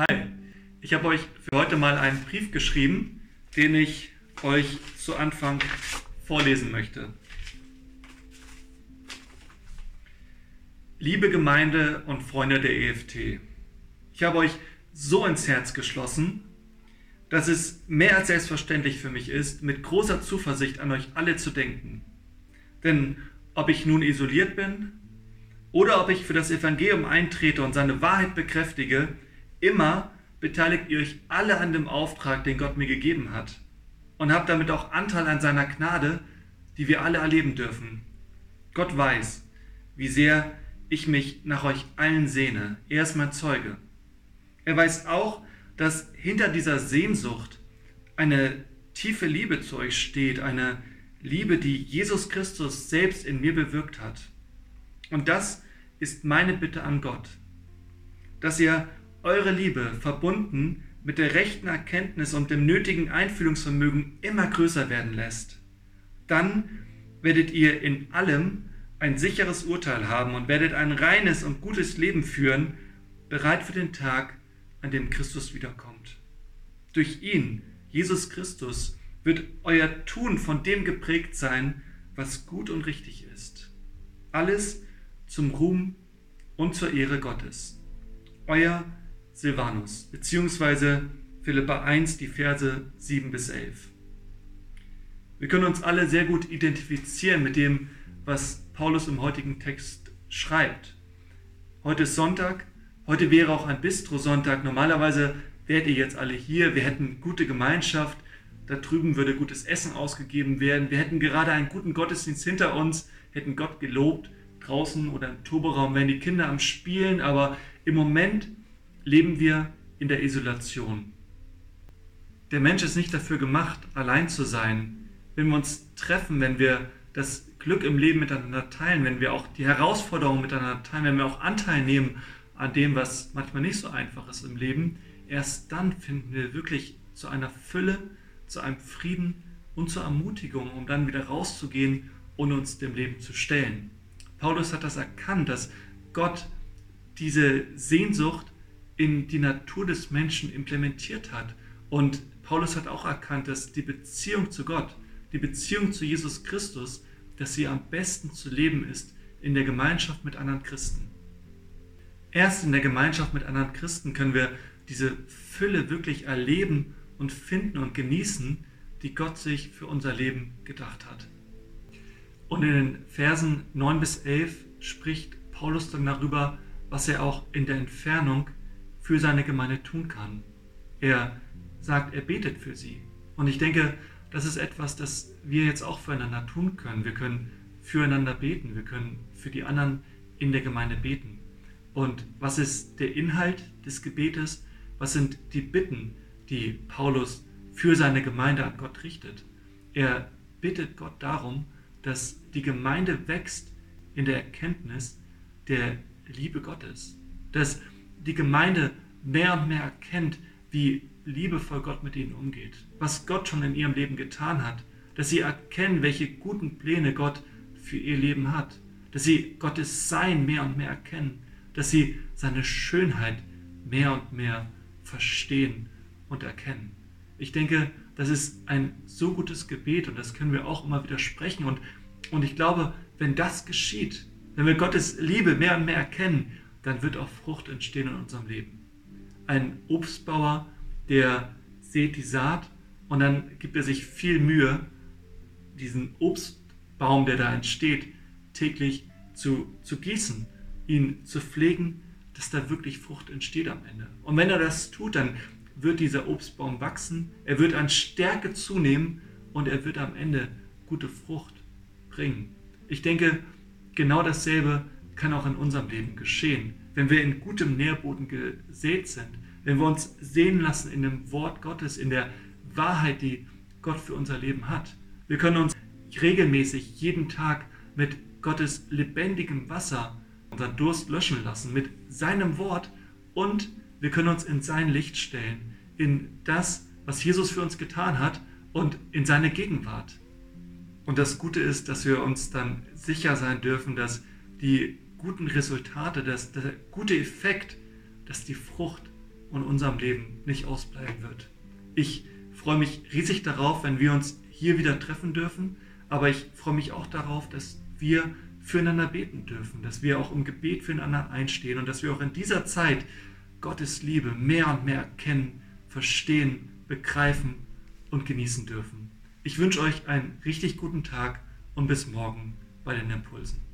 Hi, ich habe euch für heute mal einen Brief geschrieben, den ich euch zu Anfang vorlesen möchte. Liebe Gemeinde und Freunde der EFT, ich habe euch so ins Herz geschlossen, dass es mehr als selbstverständlich für mich ist, mit großer Zuversicht an euch alle zu denken. Denn ob ich nun isoliert bin oder ob ich für das Evangelium eintrete und seine Wahrheit bekräftige, immer beteiligt ihr euch alle an dem Auftrag, den Gott mir gegeben hat. Und habt damit auch Anteil an seiner Gnade, die wir alle erleben dürfen. Gott weiß, wie sehr ich mich nach euch allen sehne. Er ist mein Zeuge. Er weiß auch, dass hinter dieser Sehnsucht eine tiefe Liebe zu euch steht, eine Liebe, die Jesus Christus selbst in mir bewirkt hat. Und das ist meine Bitte an Gott, dass ihr eure Liebe verbunden mit der rechten Erkenntnis und dem nötigen Einfühlungsvermögen immer größer werden lässt. Dann werdet ihr in allem ein sicheres Urteil haben und werdet ein reines und gutes Leben führen, bereit für den Tag, an dem Christus wiederkommt. Durch ihn, Jesus Christus, wird euer Tun von dem geprägt sein, was gut und richtig ist. Alles zum Ruhm und zur Ehre Gottes. Euer Silvanus, beziehungsweise Philippa 1, die Verse 7 bis 11. Wir können uns alle sehr gut identifizieren mit dem, was Paulus im heutigen Text schreibt. Heute ist Sonntag, heute wäre auch ein Bistro-Sonntag. Normalerweise wärt ihr jetzt alle hier, wir hätten gute Gemeinschaft, da drüben würde gutes Essen ausgegeben werden, wir hätten gerade einen guten Gottesdienst hinter uns, hätten Gott gelobt, draußen oder im Turberaum wären die Kinder am Spielen, aber im Moment leben wir in der Isolation. Der Mensch ist nicht dafür gemacht, allein zu sein. Wenn wir uns treffen, wenn wir das Glück im Leben miteinander teilen, wenn wir auch die Herausforderungen miteinander teilen, wenn wir auch Anteil nehmen an dem, was manchmal nicht so einfach ist im Leben, erst dann finden wir wirklich zu einer Fülle, zu einem Frieden und zur Ermutigung, um dann wieder rauszugehen und uns dem Leben zu stellen. Paulus hat das erkannt, dass Gott diese Sehnsucht in die Natur des Menschen implementiert hat. Und Paulus hat auch erkannt, dass die Beziehung zu Gott, die Beziehung zu Jesus Christus, dass sie am besten zu leben ist in der Gemeinschaft mit anderen Christen. Erst in der Gemeinschaft mit anderen Christen können wir diese Fülle wirklich erleben und finden und genießen, die Gott sich für unser Leben gedacht hat. Und in den Versen 9 bis 11 spricht Paulus dann darüber, was er auch in der Entfernung für seine Gemeinde tun kann. Er sagt, er betet für sie. Und ich denke, das ist etwas, das wir jetzt auch füreinander tun können. Wir können füreinander beten, wir können für die anderen in der Gemeinde beten. Und was ist der Inhalt des Gebetes? Was sind die Bitten, die Paulus für seine Gemeinde an Gott richtet? Er bittet Gott darum, dass die Gemeinde wächst in der Erkenntnis der Liebe Gottes, dass die Gemeinde mehr und mehr erkennt, wie liebevoll Gott mit ihnen umgeht, was Gott schon in ihrem Leben getan hat, dass sie erkennen, welche guten Pläne Gott für ihr Leben hat, dass sie Gottes Sein mehr und mehr erkennen, dass sie seine Schönheit mehr und mehr verstehen und erkennen. Ich denke, das ist ein so gutes Gebet und das können wir auch immer wieder sprechen. Und, und ich glaube, wenn das geschieht, wenn wir Gottes Liebe mehr und mehr erkennen, dann wird auch Frucht entstehen in unserem Leben. Ein Obstbauer, der sät die Saat und dann gibt er sich viel Mühe, diesen Obstbaum, der da entsteht, täglich zu, zu gießen, ihn zu pflegen, dass da wirklich Frucht entsteht am Ende. Und wenn er das tut, dann wird dieser Obstbaum wachsen, er wird an Stärke zunehmen und er wird am Ende gute Frucht bringen. Ich denke, genau dasselbe kann auch in unserem Leben geschehen. Wenn wir in gutem Nährboden gesät sind, wenn wir uns sehen lassen in dem Wort Gottes, in der Wahrheit, die Gott für unser Leben hat. Wir können uns regelmäßig jeden Tag mit Gottes lebendigem Wasser unseren Durst löschen lassen, mit seinem Wort und wir können uns in sein Licht stellen, in das, was Jesus für uns getan hat und in seine Gegenwart. Und das Gute ist, dass wir uns dann sicher sein dürfen, dass die guten Resultate, dass der gute Effekt, dass die Frucht und unserem Leben nicht ausbleiben wird. Ich freue mich riesig darauf, wenn wir uns hier wieder treffen dürfen, aber ich freue mich auch darauf, dass wir füreinander beten dürfen, dass wir auch im Gebet füreinander einstehen und dass wir auch in dieser Zeit Gottes Liebe mehr und mehr kennen, verstehen, begreifen und genießen dürfen. Ich wünsche euch einen richtig guten Tag und bis morgen bei den Impulsen.